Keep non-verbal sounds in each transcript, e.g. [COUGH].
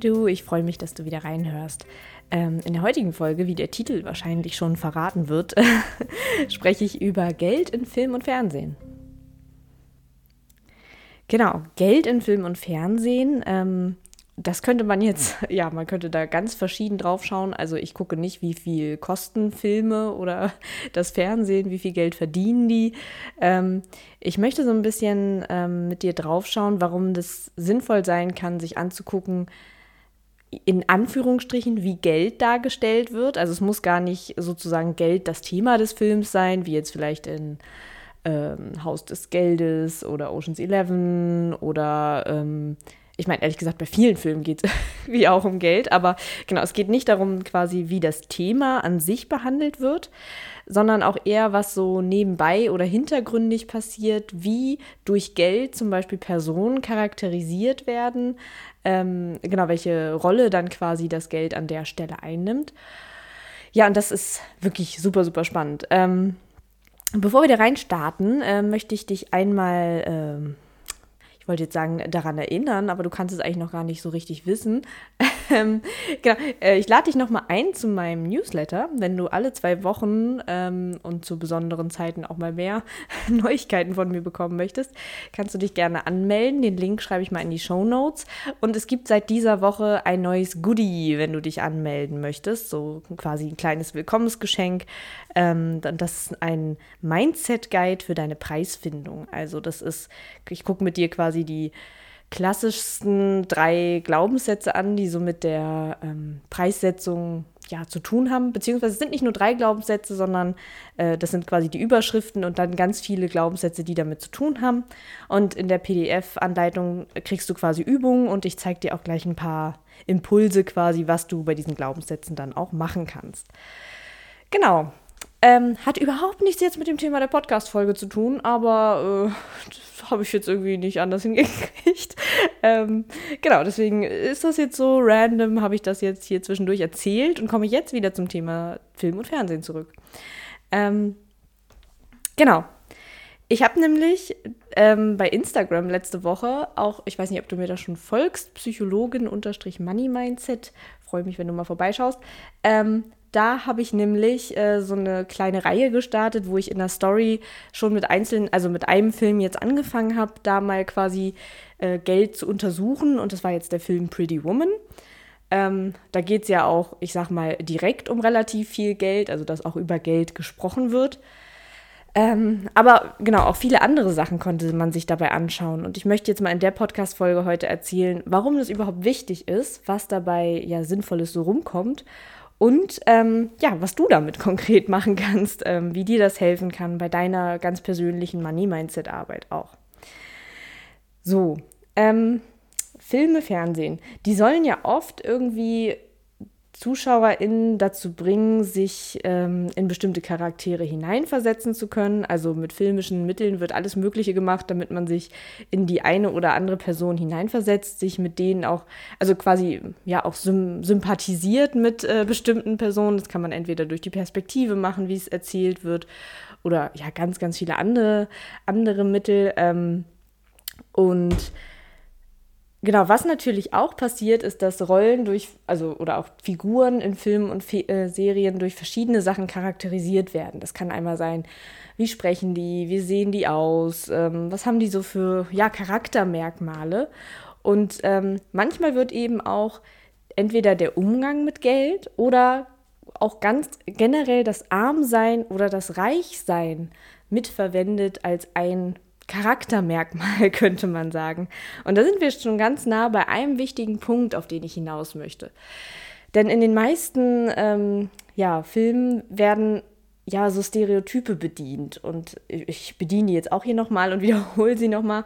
Du, ich freue mich, dass du wieder reinhörst. Ähm, in der heutigen Folge, wie der Titel wahrscheinlich schon verraten wird, [LAUGHS] spreche ich über Geld in Film und Fernsehen. Genau, Geld in Film und Fernsehen. Ähm, das könnte man jetzt, [LAUGHS] ja, man könnte da ganz verschieden drauf schauen. Also ich gucke nicht, wie viel kosten Filme oder [LAUGHS] das Fernsehen, wie viel Geld verdienen die. Ähm, ich möchte so ein bisschen ähm, mit dir drauf schauen, warum das sinnvoll sein kann, sich anzugucken, in Anführungsstrichen, wie Geld dargestellt wird. Also es muss gar nicht sozusagen Geld das Thema des Films sein, wie jetzt vielleicht in ähm, Haus des Geldes oder Oceans 11 oder ähm, ich meine, ehrlich gesagt, bei vielen Filmen geht es [LAUGHS] wie auch um Geld, aber genau, es geht nicht darum, quasi, wie das Thema an sich behandelt wird, sondern auch eher, was so nebenbei oder hintergründig passiert, wie durch Geld zum Beispiel Personen charakterisiert werden, ähm, genau, welche Rolle dann quasi das Geld an der Stelle einnimmt. Ja, und das ist wirklich super, super spannend. Ähm, bevor wir da reinstarten, äh, möchte ich dich einmal. Ähm, ich wollte jetzt sagen, daran erinnern, aber du kannst es eigentlich noch gar nicht so richtig wissen. [LAUGHS] Ähm, genau, äh, ich lade dich nochmal ein zu meinem Newsletter, wenn du alle zwei Wochen ähm, und zu besonderen Zeiten auch mal mehr [LAUGHS] Neuigkeiten von mir bekommen möchtest, kannst du dich gerne anmelden. Den Link schreibe ich mal in die Show Notes. Und es gibt seit dieser Woche ein neues Goodie, wenn du dich anmelden möchtest. So quasi ein kleines Willkommensgeschenk. Ähm, das ist ein Mindset-Guide für deine Preisfindung. Also das ist, ich gucke mit dir quasi die klassischsten drei Glaubenssätze an, die so mit der ähm, Preissetzung ja, zu tun haben. Beziehungsweise es sind nicht nur drei Glaubenssätze, sondern äh, das sind quasi die Überschriften und dann ganz viele Glaubenssätze, die damit zu tun haben. Und in der PDF-Anleitung kriegst du quasi Übungen und ich zeige dir auch gleich ein paar Impulse quasi, was du bei diesen Glaubenssätzen dann auch machen kannst. Genau, ähm, hat überhaupt nichts jetzt mit dem Thema der Podcast-Folge zu tun, aber äh, habe ich jetzt irgendwie nicht anders [LAUGHS] hingekriegt. ähm, genau, deswegen ist das jetzt so random, habe ich das jetzt hier zwischendurch erzählt und komme jetzt wieder zum Thema Film und Fernsehen zurück. Ähm, genau. Ich habe nämlich ähm, bei Instagram letzte Woche auch, ich weiß nicht, ob du mir da schon folgst, Psychologin-Money Mindset, freue mich, wenn du mal vorbeischaust, ähm, da habe ich nämlich äh, so eine kleine Reihe gestartet, wo ich in der Story schon mit einzelnen, also mit einem Film jetzt angefangen habe, da mal quasi äh, Geld zu untersuchen. Und das war jetzt der Film Pretty Woman. Ähm, da geht es ja auch, ich sag mal, direkt um relativ viel Geld, also dass auch über Geld gesprochen wird. Ähm, aber genau, auch viele andere Sachen konnte man sich dabei anschauen. Und ich möchte jetzt mal in der Podcast-Folge heute erzählen, warum das überhaupt wichtig ist, was dabei ja Sinnvolles so rumkommt und ähm, ja, was du damit [LAUGHS] konkret machen kannst, ähm, wie dir das helfen kann bei deiner ganz persönlichen Money-Mindset-Arbeit auch. So, ähm, Filme, Fernsehen, die sollen ja oft irgendwie ZuschauerInnen dazu bringen, sich ähm, in bestimmte Charaktere hineinversetzen zu können. Also mit filmischen Mitteln wird alles Mögliche gemacht, damit man sich in die eine oder andere Person hineinversetzt, sich mit denen auch, also quasi ja auch sympathisiert mit äh, bestimmten Personen. Das kann man entweder durch die Perspektive machen, wie es erzählt wird, oder ja, ganz, ganz viele andere, andere Mittel. Ähm, und Genau, was natürlich auch passiert, ist, dass Rollen durch, also oder auch Figuren in Filmen und Fe äh, Serien durch verschiedene Sachen charakterisiert werden. Das kann einmal sein, wie sprechen die, wie sehen die aus, ähm, was haben die so für ja, Charaktermerkmale. Und ähm, manchmal wird eben auch entweder der Umgang mit Geld oder auch ganz generell das Armsein oder das Reichsein mitverwendet als ein Charaktermerkmal, [LAUGHS] könnte man sagen. Und da sind wir schon ganz nah bei einem wichtigen Punkt, auf den ich hinaus möchte. Denn in den meisten ähm, ja, Filmen werden ja so Stereotype bedient. Und ich bediene die jetzt auch hier nochmal und [LAUGHS] wiederhole sie nochmal,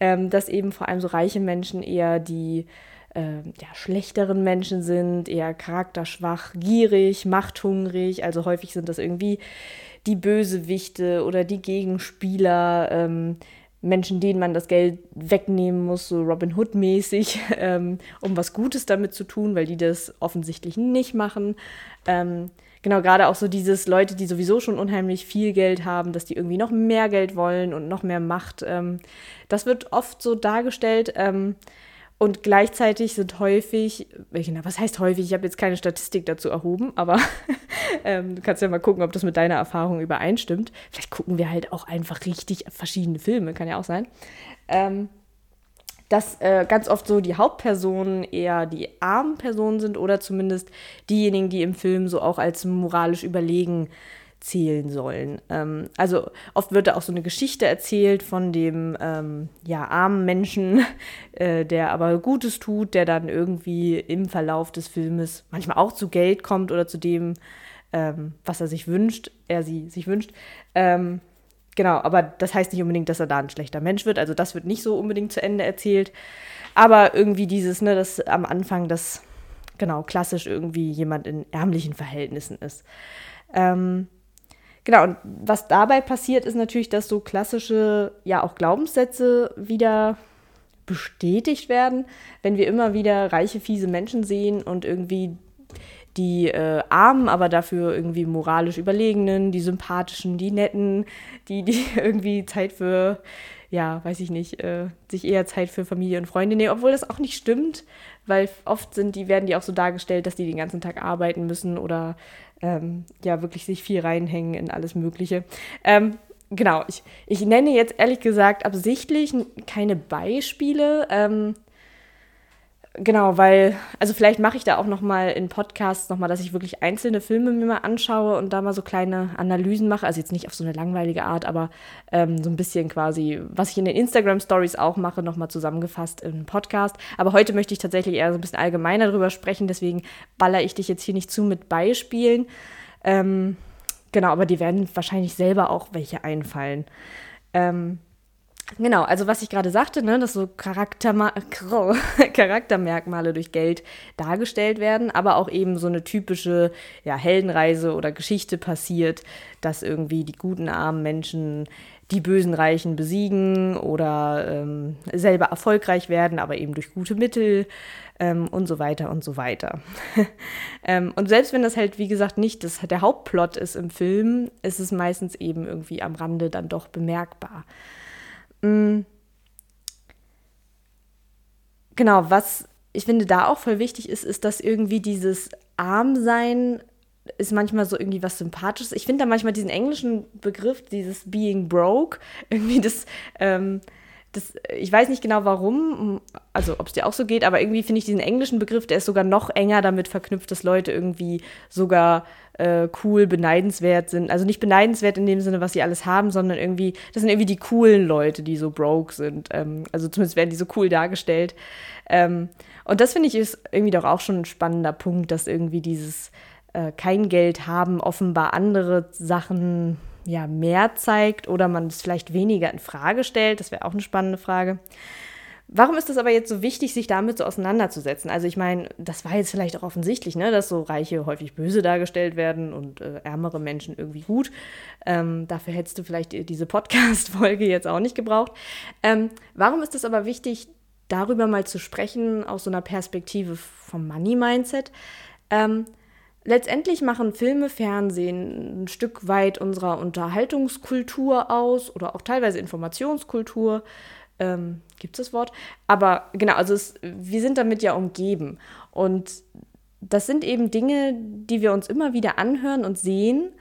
ähm, dass eben vor allem so reiche Menschen eher die äh, ja, schlechteren Menschen sind, eher charakterschwach, gierig, machthungrig. Also häufig sind das irgendwie die Bösewichte oder die Gegenspieler, ähm, Menschen, denen man das Geld wegnehmen muss, so Robin Hood-mäßig, [LAUGHS] ähm, um was Gutes damit zu tun, weil die das offensichtlich nicht machen. Ähm, genau, gerade auch so dieses Leute, die sowieso schon unheimlich viel Geld haben, dass die irgendwie noch mehr Geld wollen und noch mehr Macht. Ähm, das wird oft so dargestellt. Ähm, Und gleichzeitig sind häufig, was heißt häufig? Ich habe jetzt keine Statistik dazu erhoben, aber [LAUGHS] ähm, du kannst ja mal gucken, ob das mit deiner Erfahrung übereinstimmt. Vielleicht gucken wir halt auch einfach richtig verschiedene Filme, kann ja auch sein. Ähm, dass äh, ganz oft so die Hauptpersonen eher die armen Personen sind oder zumindest diejenigen, die im Film so auch als moralisch überlegen zählen sollen. Ähm, also oft wird da auch so eine Geschichte erzählt von dem ähm, ja, armen Menschen, [LAUGHS] äh, der aber Gutes tut, der dann irgendwie im Verlauf des Filmes manchmal auch zu Geld kommt oder zu dem, ähm, was er sich wünscht, er sie sich wünscht. Ähm, genau, aber das heißt nicht unbedingt, dass er da ein schlechter Mensch wird. Also das wird nicht so unbedingt zu Ende erzählt. Aber irgendwie dieses, ne, dass am Anfang das genau klassisch irgendwie jemand in ärmlichen Verhältnissen ist. Ähm, Genau, und was dabei passiert, ist natürlich, dass so klassische, ja auch Glaubenssätze wieder bestätigt werden, wenn wir immer wieder reiche, fiese Menschen sehen und irgendwie die äh, Armen, aber dafür irgendwie moralisch Überlegenen, die Sympathischen, die Netten, die, die [LAUGHS] irgendwie Zeit für, ja, weiß ich nicht, äh, sich eher Zeit für Familie und Freunde nehmen, obwohl das auch nicht stimmt, weil oft sind die, werden die auch so dargestellt, dass die den ganzen Tag arbeiten müssen oder ähm, ja wirklich sich viel reinhängen in alles Mögliche. Ähm, genau, ich, ich nenne jetzt ehrlich gesagt absichtlich keine Beispiele. Ähm, Genau, weil, also vielleicht mache ich da auch nochmal in Podcasts nochmal, dass ich wirklich einzelne Filme mir mal anschaue und da mal so kleine Analysen mache. Also jetzt nicht auf so eine langweilige Art, aber ähm, so ein bisschen quasi, was ich in den Instagram-Stories auch mache, nochmal zusammengefasst im Podcast. Aber heute möchte ich tatsächlich eher so ein bisschen allgemeiner darüber sprechen, deswegen baller ich dich jetzt hier nicht zu mit Beispielen. Ähm, genau, aber die werden wahrscheinlich selber auch welche einfallen. Ähm, Genau, also was ich gerade sagte, ne, dass so Charakterma [LAUGHS] Charaktermerkmale durch Geld dargestellt werden, aber auch eben so eine typische ja, Heldenreise oder Geschichte passiert, dass irgendwie die guten armen Menschen die bösen Reichen besiegen oder ähm, selber erfolgreich werden, aber eben durch gute Mittel ähm, und so weiter und so weiter. [LAUGHS] ähm, und selbst wenn das halt, wie gesagt, nicht das, der Hauptplot ist im Film, ist es meistens eben irgendwie am Rande dann doch bemerkbar. Mm. Genau, was ich finde da auch voll wichtig ist, ist, dass irgendwie dieses Armsein ist manchmal so irgendwie was Sympathisches. Ich finde da manchmal diesen englischen Begriff, dieses Being Broke, [LAUGHS] irgendwie das, ähm, das, ich weiß nicht genau warum, also ob es dir auch so geht, aber irgendwie finde ich diesen englischen Begriff, der ist sogar noch enger damit verknüpft, dass Leute irgendwie sogar äh, cool, beneidenswert sind. Also nicht beneidenswert in dem Sinne, was sie alles haben, sondern irgendwie, das sind irgendwie die coolen Leute, die so broke sind. Ähm, also zumindest werden die so cool dargestellt. Ähm, und das finde ich ist irgendwie doch auch schon ein spannender Punkt, dass irgendwie dieses äh, kein Geld haben offenbar andere Sachen ja mehr zeigt oder man es vielleicht weniger in Frage stellt. Das wäre auch eine spannende Frage. Warum ist es aber jetzt so wichtig, sich damit so auseinanderzusetzen? Also ich meine, das war jetzt vielleicht auch offensichtlich, ne, dass so Reiche häufig böse dargestellt werden und äh, ärmere Menschen irgendwie gut. Ähm, dafür hättest du vielleicht diese Podcast-Folge jetzt auch nicht gebraucht. Ähm, warum ist es aber wichtig, darüber mal zu sprechen aus so einer Perspektive vom Money-Mindset? Ähm, letztendlich machen Filme, Fernsehen ein Stück weit unserer Unterhaltungskultur aus oder auch teilweise Informationskultur ähm, gibt es das Wort? Aber genau, also es, wir sind damit ja umgeben. Und das sind eben Dinge, die wir uns immer wieder anhören und sehen.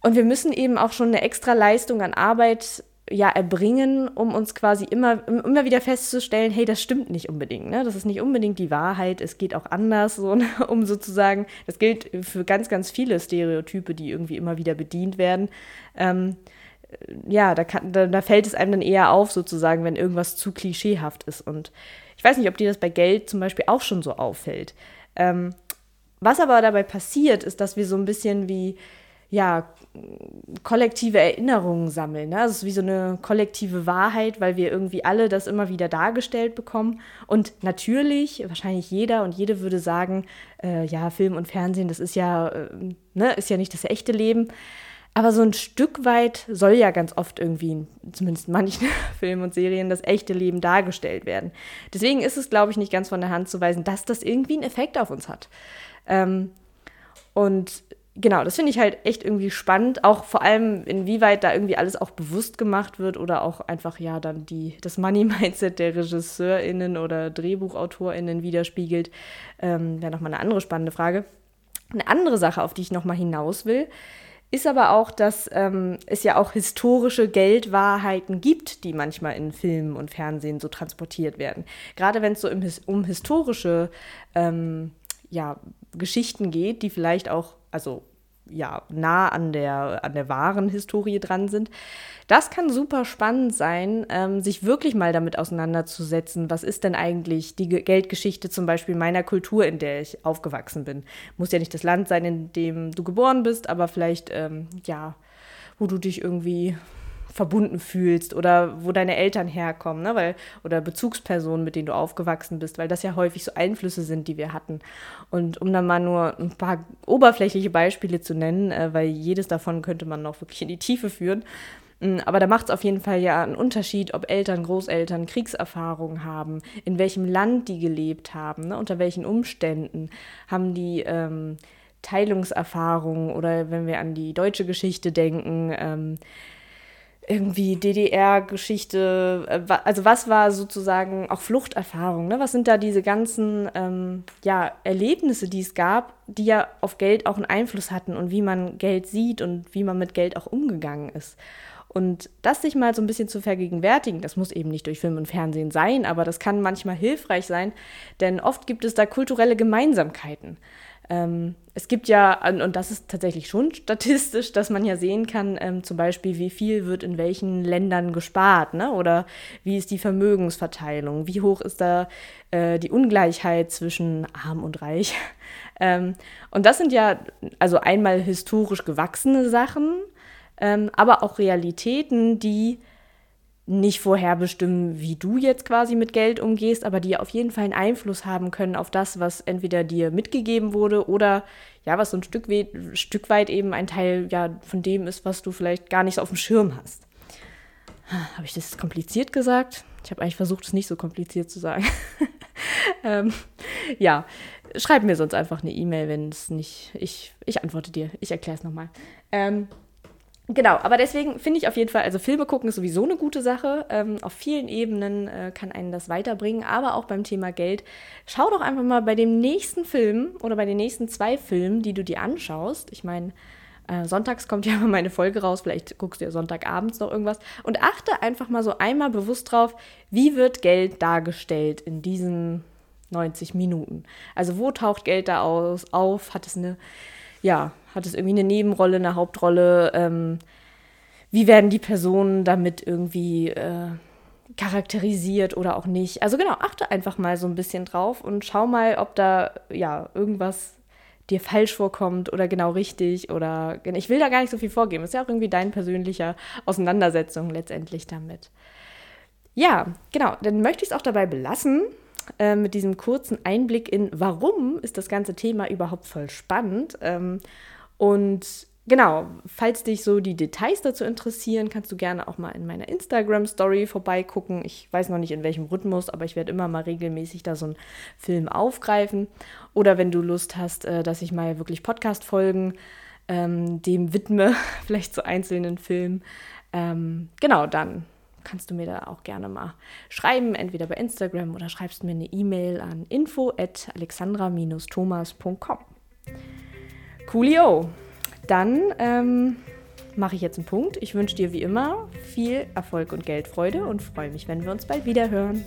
Und wir müssen eben auch schon eine extra Leistung an Arbeit ja erbringen, um uns quasi immer, immer wieder festzustellen, hey, das stimmt nicht unbedingt. Ne? Das ist nicht unbedingt die Wahrheit, es geht auch anders, so, ne? [LAUGHS] um sozusagen, das gilt für ganz, ganz viele Stereotype, die irgendwie immer wieder bedient werden. Ähm, ja, da, kann, da, da, fällt es einem dann eher auf, sozusagen, wenn irgendwas zu klischeehaft ist. Und ich weiß nicht, ob dir das bei Geld zum Beispiel auch schon so auffällt. Ähm, was aber dabei passiert, ist, dass wir so ein bisschen wie, ja, kollektive Erinnerungen sammeln. Ne? Also es ist wie so eine kollektive Wahrheit, weil wir irgendwie alle das immer wieder dargestellt bekommen. Und natürlich, wahrscheinlich jeder und jede würde sagen, äh, ja, Film und Fernsehen, das ist ja, äh, ne, ist ja nicht das echte Leben. Aber so ein Stück weit soll ja ganz oft irgendwie, zumindest in manchen [LAUGHS] Filmen und Serien, das echte Leben dargestellt werden. Deswegen ist es, glaube ich, nicht ganz von der Hand zu weisen, dass das irgendwie einen Effekt auf uns hat. Ähm, und genau, das finde ich halt echt irgendwie spannend, auch vor allem inwieweit da irgendwie alles auch bewusst gemacht wird oder auch einfach ja dann die, das Money-Mindset der RegisseurInnen oder DrehbuchautorInnen widerspiegelt, ähm, wäre nochmal eine andere spannende Frage. Eine andere Sache, auf die ich nochmal hinaus will, ist aber auch, dass ähm, es ja auch historische Geldwahrheiten gibt, die manchmal in Filmen und Fernsehen so transportiert werden. Gerade wenn es so im, um historische ähm, ja, Geschichten geht, die vielleicht auch, also ja, nah an der, an der wahren Historie dran sind. Das kann super spannend sein, ähm, sich wirklich mal damit auseinanderzusetzen. Was ist denn eigentlich die Geldgeschichte zum Beispiel meiner Kultur, in der ich aufgewachsen bin? Muss ja nicht das Land sein, in dem du geboren bist, aber vielleicht, ähm, ja, wo du dich irgendwie verbunden fühlst oder wo deine Eltern herkommen, ne? weil, oder Bezugspersonen, mit denen du aufgewachsen bist, weil das ja häufig so Einflüsse sind, die wir hatten. Und um dann mal nur ein paar oberflächliche Beispiele zu nennen, äh, weil jedes davon könnte man noch wirklich in die Tiefe führen. Mm, aber da macht es auf jeden Fall ja einen Unterschied, ob Eltern, Großeltern Kriegserfahrungen haben, in welchem Land die gelebt haben, ne? unter welchen Umständen haben die ähm, Teilungserfahrungen oder wenn wir an die deutsche Geschichte denken, ähm, irgendwie DDR-Geschichte, äh, also was war sozusagen auch Fluchterfahrung, ne? Was sind da diese ganzen ähm, ja, Erlebnisse, die es gab, die ja auf Geld auch einen Einfluss hatten und wie man Geld sieht und wie man mit Geld auch umgegangen ist. Und das sich mal so ein bisschen zu vergegenwärtigen, das muss eben nicht durch Film und Fernsehen sein, aber das kann manchmal hilfreich sein, denn oft gibt es da kulturelle Gemeinsamkeiten. Ähm, es gibt ja, und das ist tatsächlich schon statistisch, dass man ja sehen kann, ähm, zum Beispiel, wie viel wird in welchen Ländern gespart, ne? oder wie ist die Vermögensverteilung, wie hoch ist da äh, die Ungleichheit zwischen arm und reich. [LAUGHS] ähm, und das sind ja also einmal historisch gewachsene Sachen, ähm, aber auch Realitäten, die nicht vorherbestimmen, wie du jetzt quasi mit Geld umgehst, aber die auf jeden Fall einen Einfluss haben können auf das, was entweder dir mitgegeben wurde oder ja, was so ein Stück, we Stück weit eben ein Teil ja, von dem ist, was du vielleicht gar nicht so auf dem Schirm hast. Habe ich das kompliziert gesagt? Ich habe eigentlich versucht, es nicht so kompliziert zu sagen. [LAUGHS] ähm, ja, schreib mir sonst einfach eine E-Mail, wenn es nicht. Ich, ich antworte dir. Ich erkläre es nochmal. Ähm, Genau, aber deswegen finde ich auf jeden Fall, also Filme gucken ist sowieso eine gute Sache. Ähm, auf vielen Ebenen äh, kann einen das weiterbringen, aber auch beim Thema Geld. Schau doch einfach mal bei dem nächsten Film oder bei den nächsten zwei Filmen, die du dir anschaust. Ich meine, äh, sonntags kommt ja mal [LAUGHS] meine Folge raus, vielleicht guckst du ja Sonntagabends noch irgendwas. Und achte einfach mal so einmal bewusst drauf, wie wird Geld dargestellt in diesen 90 Minuten. Also wo taucht Geld da aus, auf? Hat es eine ja, hat es irgendwie eine Nebenrolle, eine Hauptrolle? Ähm, wie werden die Personen damit irgendwie äh, charakterisiert oder auch nicht? Also genau, achte einfach mal so ein bisschen drauf und schau mal, ob da ja irgendwas dir falsch vorkommt oder genau richtig oder ich will da gar nicht so viel vorgeben. Ist ja auch irgendwie dein persönlicher Auseinandersetzung letztendlich damit. Ja, genau, dann möchte ich es auch dabei belassen. Äh, mit diesem kurzen Einblick in, warum ist das ganze Thema überhaupt voll spannend. Ähm, und genau, falls dich so die Details dazu interessieren, kannst du gerne auch mal in meiner Instagram-Story vorbeigucken. Ich weiß noch nicht in welchem Rhythmus, aber ich werde immer mal regelmäßig da so einen Film aufgreifen. Oder wenn du Lust hast, äh, dass ich mal wirklich Podcast-Folgen ähm, dem widme, [LAUGHS] vielleicht zu einzelnen Filmen. Ähm, genau, dann kannst du mir da auch gerne mal schreiben, entweder bei Instagram oder schreibst mir eine E-Mail an info at alexandra-thomas.com. Coolio. Dann ähm, mache ich jetzt einen Punkt. Ich wünsche dir wie immer viel Erfolg und Geldfreude und freue mich, wenn wir uns bald wieder hören.